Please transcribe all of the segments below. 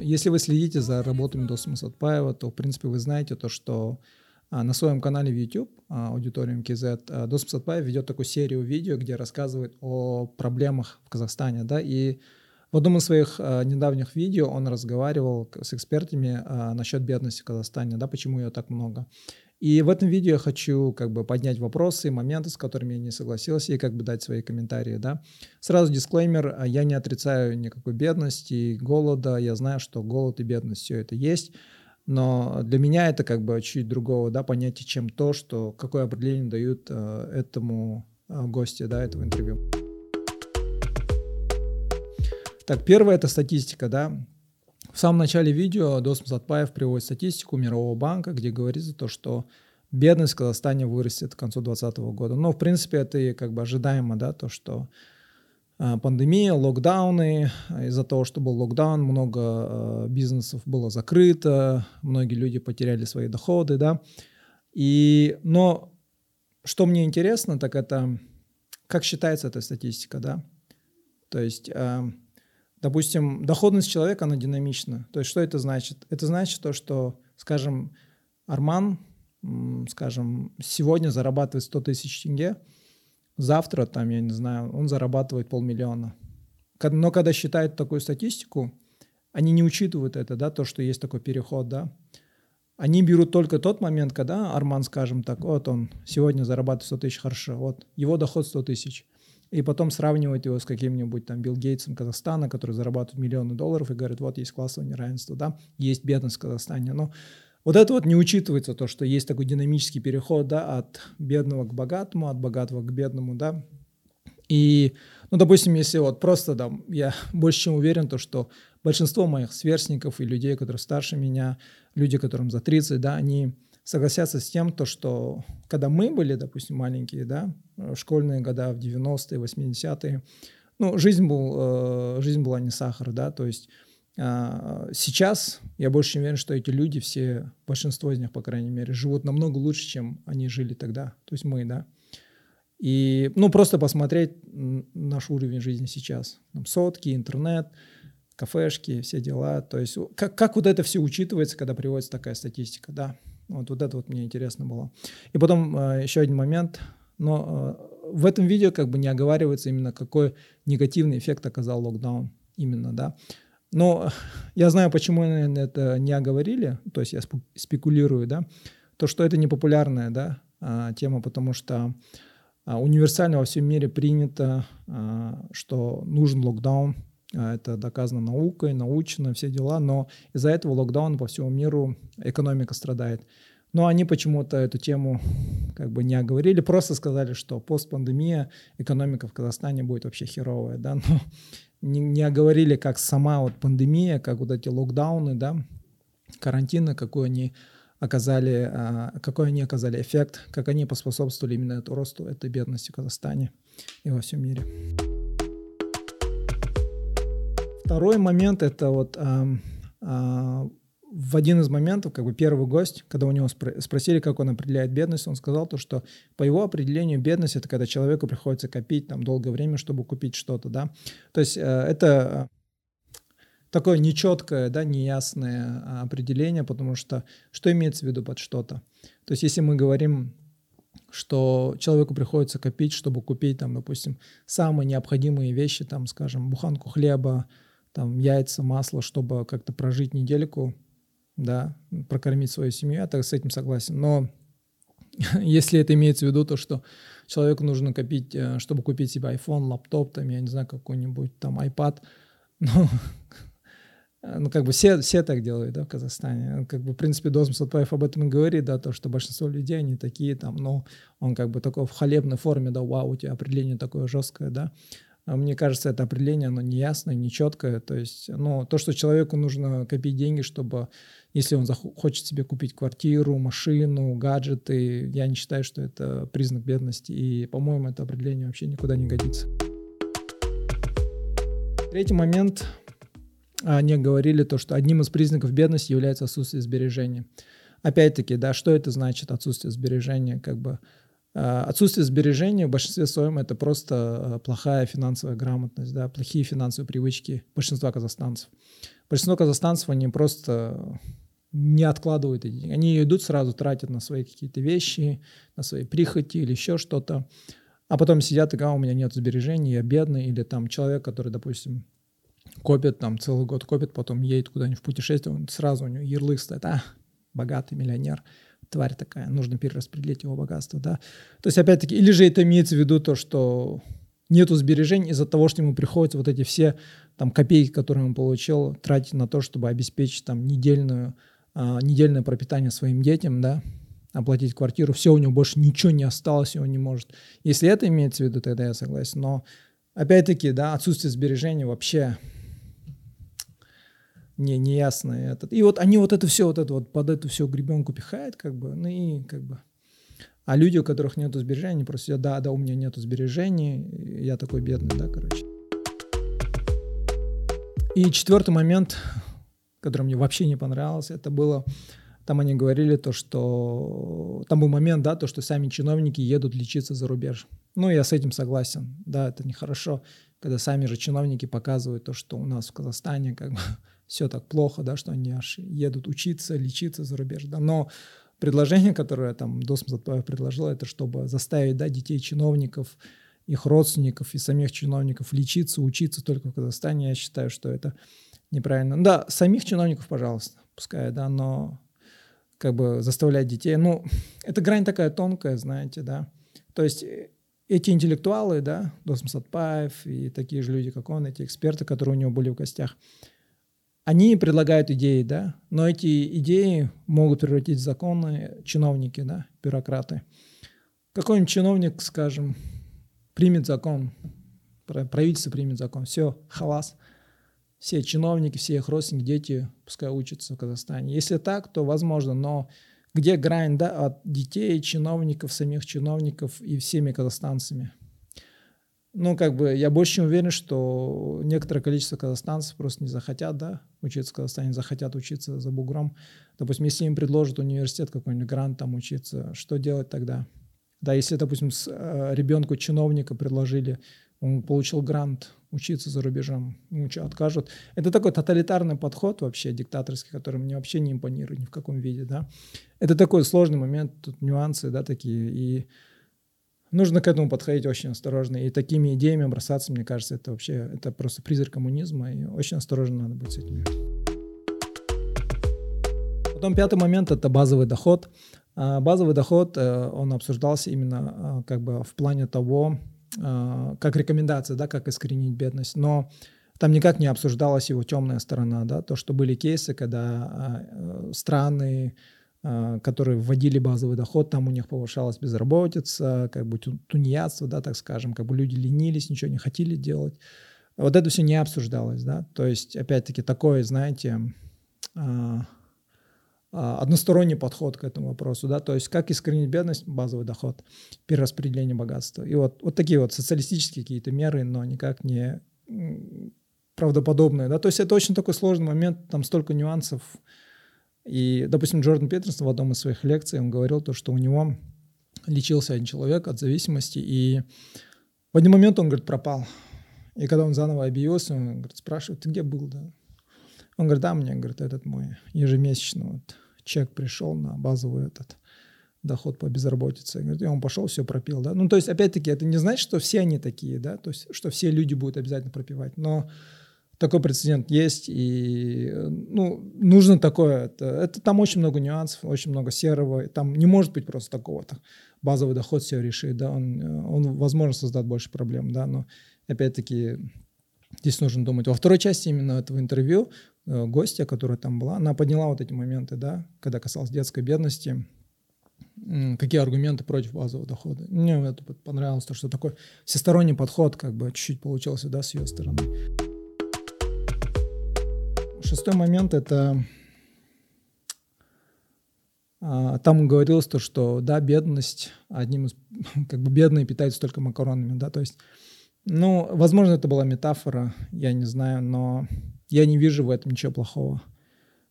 Если вы следите за работами Доса Сатпаева, то, в принципе, вы знаете то, что а, на своем канале в YouTube, а, аудиториум КЗ, а, Дос Сатпаев ведет такую серию видео, где рассказывает о проблемах в Казахстане, да, и в одном из своих недавних видео он разговаривал с экспертами насчет бедности в Казахстане, да, почему ее так много. И в этом видео я хочу как бы поднять вопросы, моменты, с которыми я не согласился, и как бы дать свои комментарии, да. Сразу дисклеймер, а, я не отрицаю никакой бедности, голода, я знаю, что голод и бедность все это есть, но для меня это как бы чуть другого, да, понятия, чем то, что какое определение дают э, этому э, гостю, да, этого интервью. Так, первое это статистика, да. В самом начале видео Досм Сатпаев приводит статистику Мирового банка, где говорится то, что бедность в Казахстане вырастет к концу 2020 года. Но, в принципе, это и как бы ожидаемо, да, то, что а, пандемия, локдауны, а, из-за того, что был локдаун, много а, бизнесов было закрыто, многие люди потеряли свои доходы, да. И, но что мне интересно, так это как считается эта статистика, да. То есть, допустим, доходность человека, она динамична. То есть, что это значит? Это значит то, что, скажем, Арман, скажем, сегодня зарабатывает 100 тысяч тенге, завтра, там, я не знаю, он зарабатывает полмиллиона. Но когда считают такую статистику, они не учитывают это, да, то, что есть такой переход, да. Они берут только тот момент, когда Арман, скажем так, вот он сегодня зарабатывает 100 тысяч, хорошо, вот его доход 100 тысяч. И потом сравнивают его с каким-нибудь там Билл Гейтсом Казахстана, который зарабатывает миллионы долларов и говорит, вот есть классовое неравенство, да, есть бедность в Казахстане. Но вот это вот не учитывается, то, что есть такой динамический переход, да, от бедного к богатому, от богатого к бедному, да. И, ну, допустим, если вот просто, да, я больше чем уверен, то, что большинство моих сверстников и людей, которые старше меня, люди, которым за 30, да, они согласятся с тем, то, что когда мы были, допустим, маленькие, да, в школьные года, в 90-е, 80-е, ну, жизнь, был, э, жизнь была не сахар, да, то есть а, сейчас я больше чем уверен, что эти люди, все, большинство из них, по крайней мере, живут намного лучше, чем они жили тогда, то есть мы, да. И, ну, просто посмотреть наш уровень жизни сейчас. Там сотки, интернет, кафешки, все дела. То есть как, как вот это все учитывается, когда приводится такая статистика, да. Вот, вот это вот мне интересно было. И потом э, еще один момент. Но э, в этом видео как бы не оговаривается именно какой негативный эффект оказал локдаун именно, да. Но я знаю, почему это не оговорили, то есть я спекулирую, да, то, что это не популярная, да, а, тема, потому что а, универсально во всем мире принято, а, что нужен локдаун, это доказано наукой, научно, все дела, но из-за этого локдауна по всему миру экономика страдает. Но они почему-то эту тему как бы не оговорили, просто сказали, что постпандемия, экономика в Казахстане будет вообще херовая, да, но не, не оговорили, как сама вот пандемия, как вот эти локдауны, да, карантины, какой они оказали, а, какой они оказали эффект, как они поспособствовали именно этому росту этой бедности в Казахстане и во всем мире. Второй момент это вот а, а, в один из моментов, как бы первый гость, когда у него спро- спросили, как он определяет бедность, он сказал то, что по его определению бедность это когда человеку приходится копить там долгое время, чтобы купить что-то, да. То есть э, это такое нечеткое, да, неясное а, определение, потому что что имеется в виду под что-то? То есть если мы говорим, что человеку приходится копить, чтобы купить, там, допустим, самые необходимые вещи, там, скажем, буханку хлеба, там, яйца, масло, чтобы как-то прожить недельку, да, прокормить свою семью, я так с этим согласен. Но если это имеется в виду, то что человеку нужно копить, э, чтобы купить себе iPhone, лаптоп, там, я не знаю, какой-нибудь там iPad, ну, ну, как бы все, все так делают, да, в Казахстане. Как бы, в принципе, Дозм Сатпаев об этом и говорит, да, то, что большинство людей, они такие там, ну, он как бы такой в халебной форме, да, вау, у тебя определение такое жесткое, да. А мне кажется, это определение, оно неясное, нечеткое. То есть, ну, то, что человеку нужно копить деньги, чтобы, если он хочет себе купить квартиру, машину, гаджеты, я не считаю, что это признак бедности. И, по-моему, это определение вообще никуда не годится. Третий момент. Они говорили то, что одним из признаков бедности является отсутствие сбережений. Опять-таки, да, что это значит отсутствие сбережения? Как бы отсутствие сбережений в большинстве своем это просто а, плохая финансовая грамотность, да, плохие финансовые привычки большинства казахстанцев. Большинство казахстанцев, они просто не откладывают эти деньги. Они идут сразу, тратят на свои какие-то вещи, на свои прихоти или еще что-то. А потом сидят и говорят, а, у меня нет сбережений, я бедный. Или там человек, который, допустим, копит там целый год, копит, потом едет куда-нибудь в путешествие, он сразу у него ярлык стоит, а, богатый миллионер тварь такая, нужно перераспределить его богатство, да. То есть, опять-таки, или же это имеется в виду то, что нету сбережений из-за того, что ему приходится вот эти все там копейки, которые он получил, тратить на то, чтобы обеспечить там недельную, а, недельное пропитание своим детям, да, оплатить квартиру, все, у него больше ничего не осталось, он не может. Если это имеется в виду, тогда я согласен. Но опять-таки, да, отсутствие сбережений вообще не, неясно этот. И вот они вот это все, вот это вот под эту всю гребенку пихают, как бы, ну и как бы. А люди, у которых нету сбережений, просто сидят, да, да, у меня нету сбережений, я такой бедный, да, короче. И четвертый момент, который мне вообще не понравился, это было, там они говорили то, что, там был момент, да, то, что сами чиновники едут лечиться за рубеж. Ну, я с этим согласен, да, это нехорошо, когда сами же чиновники показывают то, что у нас в Казахстане, как бы, все так плохо, да, что они аж едут учиться, лечиться за рубеж, да, но предложение, которое там Досм Затпаев предложил, это чтобы заставить, да, детей чиновников, их родственников и самих чиновников лечиться, учиться только в Казахстане, я считаю, что это неправильно. Да, самих чиновников, пожалуйста, пускай, да, но как бы заставлять детей, ну, это грань такая тонкая, знаете, да, то есть э, эти интеллектуалы, да, Досм Сатпаев и такие же люди, как он, эти эксперты, которые у него были в гостях, они предлагают идеи, да, но эти идеи могут превратить в законы чиновники, да, бюрократы. Какой-нибудь чиновник, скажем, примет закон, правительство примет закон, все, халас, все чиновники, все их родственники, дети пускай учатся в Казахстане. Если так, то возможно, но где грань да, от детей, чиновников, самих чиновников и всеми казахстанцами? Ну, как бы я больше чем уверен, что некоторое количество казахстанцев просто не захотят, да, учиться в Казахстане, захотят учиться за бугром. Допустим, если им предложат университет какой-нибудь грант там учиться, что делать тогда? Да, если, допустим, с, э, ребенку чиновника предложили, он получил грант учиться за рубежом, ему что, откажут? Это такой тоталитарный подход вообще, диктаторский, который мне вообще не импонирует ни в каком виде, да. Это такой сложный момент, тут нюансы, да, такие, и нужно к этому подходить очень осторожно. И такими идеями бросаться, мне кажется, это вообще это просто призрак коммунизма, и очень осторожно надо быть с этим. Потом пятый момент – это базовый доход. А, базовый доход, э, он обсуждался именно а, как бы в плане того, а, как рекомендация, да, как искоренить бедность. Но там никак не обсуждалась его темная сторона, да, то, что были кейсы, когда э, страны, которые вводили базовый доход, там у них повышалась безработица, как бы тунеядство, да, так скажем, как бы люди ленились, ничего не хотели делать. Вот это все не обсуждалось, да, то есть, опять-таки, такой, знаете, а, а, односторонний подход к этому вопросу, да, то есть как искоренить бедность, базовый доход, перераспределение богатства. И вот, вот такие вот социалистические какие-то меры, но никак не правдоподобные, да, то есть это очень такой сложный момент, там столько нюансов, и, допустим, Джордан Петерсон в одном из своих лекций, он говорил то, что у него лечился один человек от зависимости, и в один момент он, говорит, пропал. И когда он заново объявился, он говорит, спрашивает, ты где был, да? Он говорит, да, мне, говорит, этот мой ежемесячный вот чек пришел на базовый этот доход по безработице. Говорит, и он пошел, все пропил, да. Ну, то есть, опять-таки, это не значит, что все они такие, да, то есть, что все люди будут обязательно пропивать, но такой прецедент есть, и ну, нужно такое. Это, это там очень много нюансов, очень много серого. Там не может быть просто такого-то. Базовый доход все решит, да, он, он, возможно, создаст больше проблем, да, но опять-таки здесь нужно думать. Во второй части именно этого интервью э, гостья, которая там была, она подняла вот эти моменты, да, когда касалось детской бедности, какие аргументы против базового дохода. Мне это понравилось, то, что такой всесторонний подход как бы чуть-чуть получился, да, с ее стороны. Шестой момент – это а, там говорилось то, что да, бедность, одним из, как бы бедные питаются только макаронами, да, то есть, ну, возможно, это была метафора, я не знаю, но я не вижу в этом ничего плохого.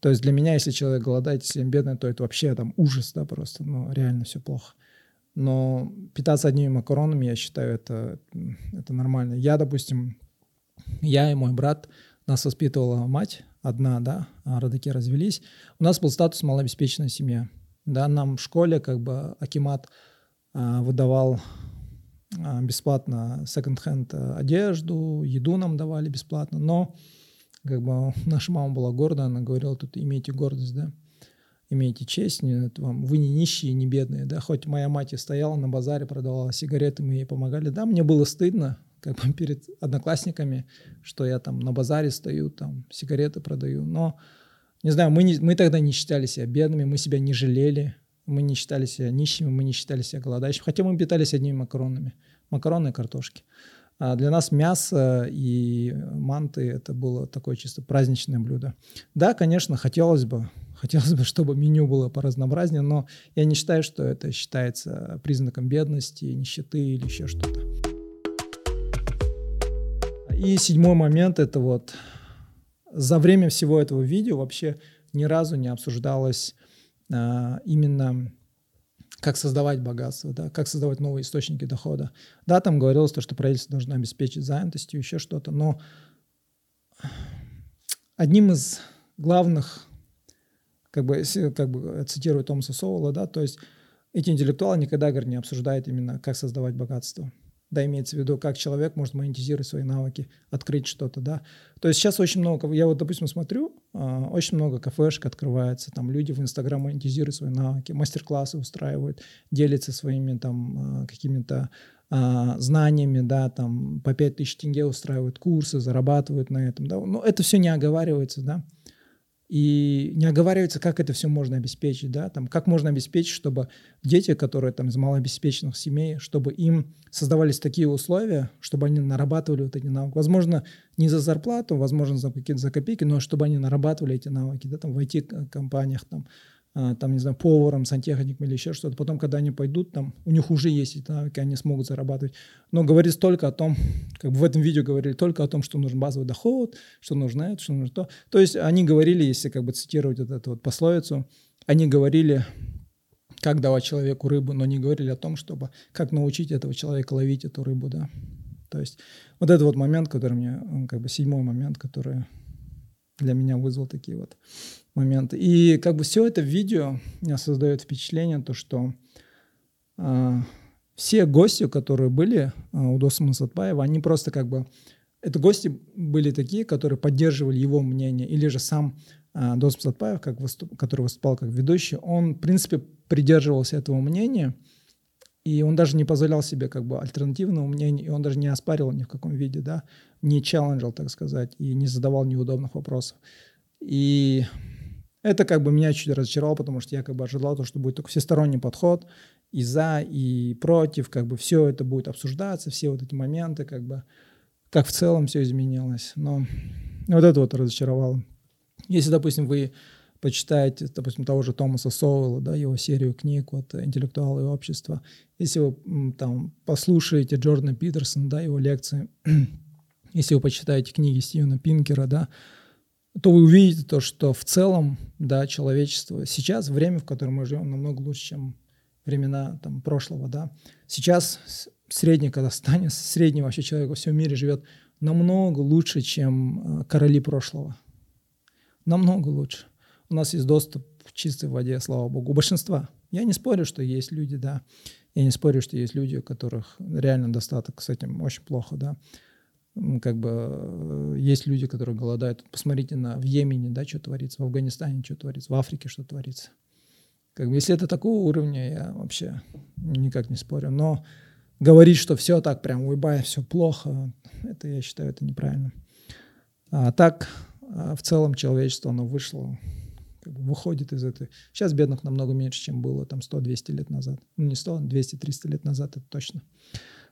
То есть для меня, если человек голодает, если он бедный, то это вообще там ужас, да, просто, ну, реально все плохо. но питаться одними макаронами, я считаю, это, это нормально. Я, допустим, я и мой брат, нас воспитывала мать одна, да, а родаки развелись. У нас был статус малообеспеченная семья. Да, нам в школе как бы Акимат а, выдавал а, бесплатно секонд-хенд э, одежду, еду нам давали бесплатно, но как бы наша мама была гордая, она говорила, тут имейте гордость, да, имейте честь, не, вам, вы не нищие, не бедные, да, хоть моя мать и стояла на базаре, продавала сигареты, мы ей помогали, да, мне было стыдно, как бы перед одноклассниками, что я там на базаре стою, там сигареты продаю, но не знаю, мы, не, мы тогда не считали себя бедными, мы себя не жалели, мы не считали себя нищими, мы не считали себя голодающими, хотя мы питались одними макаронами, макароны и картошки. А для нас мясо и манты – это было такое чисто праздничное блюдо. Да, конечно, хотелось бы, хотелось бы, чтобы меню было поразнообразнее, но я не считаю, что это считается признаком бедности, нищеты или еще что-то. И седьмой момент – это вот за время всего этого видео вообще ни разу не обсуждалось а, именно как создавать богатство, да, как создавать новые источники дохода. Да, там говорилось то, что правительство должно обеспечить занятостью, еще что-то, но одним из главных, как бы, как бы цитирую Томаса Соула, да, то есть эти интеллектуалы никогда, говорят, не обсуждают именно, как создавать богатство да, имеется в виду, как человек может монетизировать свои навыки, открыть что-то, да. То есть сейчас очень много, я вот, допустим, смотрю, а, очень много кафешек открывается, там люди в Инстаграм монетизируют свои навыки, мастер-классы устраивают, делятся своими там а, какими-то а, знаниями, да, там по 5000 тенге устраивают курсы, зарабатывают на этом, да. Но это все не оговаривается, да и не оговаривается, как это все можно обеспечить, да, там, как можно обеспечить, чтобы дети, которые там из малообеспеченных семей, чтобы им создавались такие условия, чтобы они нарабатывали вот эти навыки. Возможно, не за зарплату, возможно, за какие-то за копейки, но чтобы они нарабатывали эти навыки, да, там, в IT-компаниях, там, там, не знаю, поваром, сантехником или еще что-то. Потом, когда они пойдут, там, у них уже есть навыки, они смогут зарабатывать. Но говорится только о том, как бы в этом видео говорили только о том, что нужен базовый доход, что нужно это, что нужно то. То есть они говорили, если как бы цитировать вот эту вот пословицу, они говорили, как давать человеку рыбу, но не говорили о том, чтобы как научить этого человека ловить эту рыбу, да. То есть вот этот вот момент, который мне, как бы седьмой момент, который для меня вызвал такие вот моменты. И как бы все это видео меня создает впечатление, то, что э, все гости, которые были э, у Досма Сатпаева, они просто как бы... Это гости были такие, которые поддерживали его мнение, или же сам э, Досм Сатпаев, как выступ, который выступал как ведущий, он, в принципе, придерживался этого мнения, и он даже не позволял себе как бы альтернативного мнения, и он даже не оспаривал ни в каком виде, да, не челленджил, так сказать, и не задавал неудобных вопросов. И это как бы меня чуть разочаровало, потому что я как бы ожидал то, что будет только всесторонний подход и за, и против, как бы все это будет обсуждаться, все вот эти моменты, как бы, как в целом все изменилось. Но вот это вот разочаровало. Если, допустим, вы почитаете, допустим, того же Томаса Соуэлла, да, его серию книг, вот «Интеллектуалы и общество», если вы там послушаете Джордана Питерсона, да, его лекции, если вы почитаете книги Стивена Пинкера, да, то вы увидите то, что в целом, да, человечество сейчас, время, в котором мы живем, намного лучше, чем времена там, прошлого, да. Сейчас средний Казахстане, средний вообще человек во всем мире живет намного лучше, чем э, короли прошлого. Намного лучше. У нас есть доступ к чистой воде, слава богу, у большинства. Я не спорю, что есть люди, да. Я не спорю, что есть люди, у которых реально достаток с этим очень плохо, да как бы э, есть люди, которые голодают. Посмотрите на в Йемене, да, что творится, в Афганистане что творится, в Африке что творится. Как бы, если это такого уровня, я вообще никак не спорю. Но говорить, что все так прям, уебай, все плохо, это, я считаю, это неправильно. А так, а в целом человечество, оно вышло, как бы выходит из этой... Сейчас бедных намного меньше, чем было там 100-200 лет назад. Ну, не 100, 200-300 лет назад, это точно.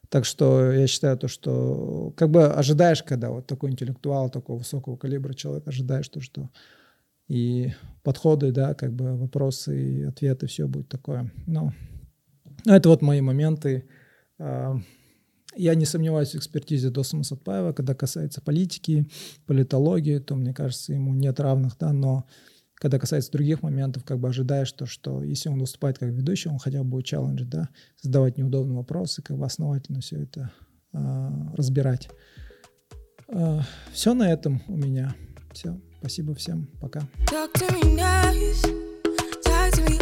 Так что я считаю то, что как бы ожидаешь, когда вот такой интеллектуал, такого высокого калибра человек, ожидаешь то, что и подходы, да, как бы вопросы и ответы, все будет такое. Но это вот мои моменты. А, я не сомневаюсь в экспертизе Досама Сатпаева, когда касается политики, политологии, то, мне кажется, ему нет равных, да, но когда касается других моментов, как бы ожидаешь то, что если он выступает как ведущий, он хотя бы будет челлендж, да, задавать неудобные вопросы, как бы основательно все это а, разбирать. А, все на этом у меня. Все. Спасибо всем. Пока. Talk to me nice, talk to me.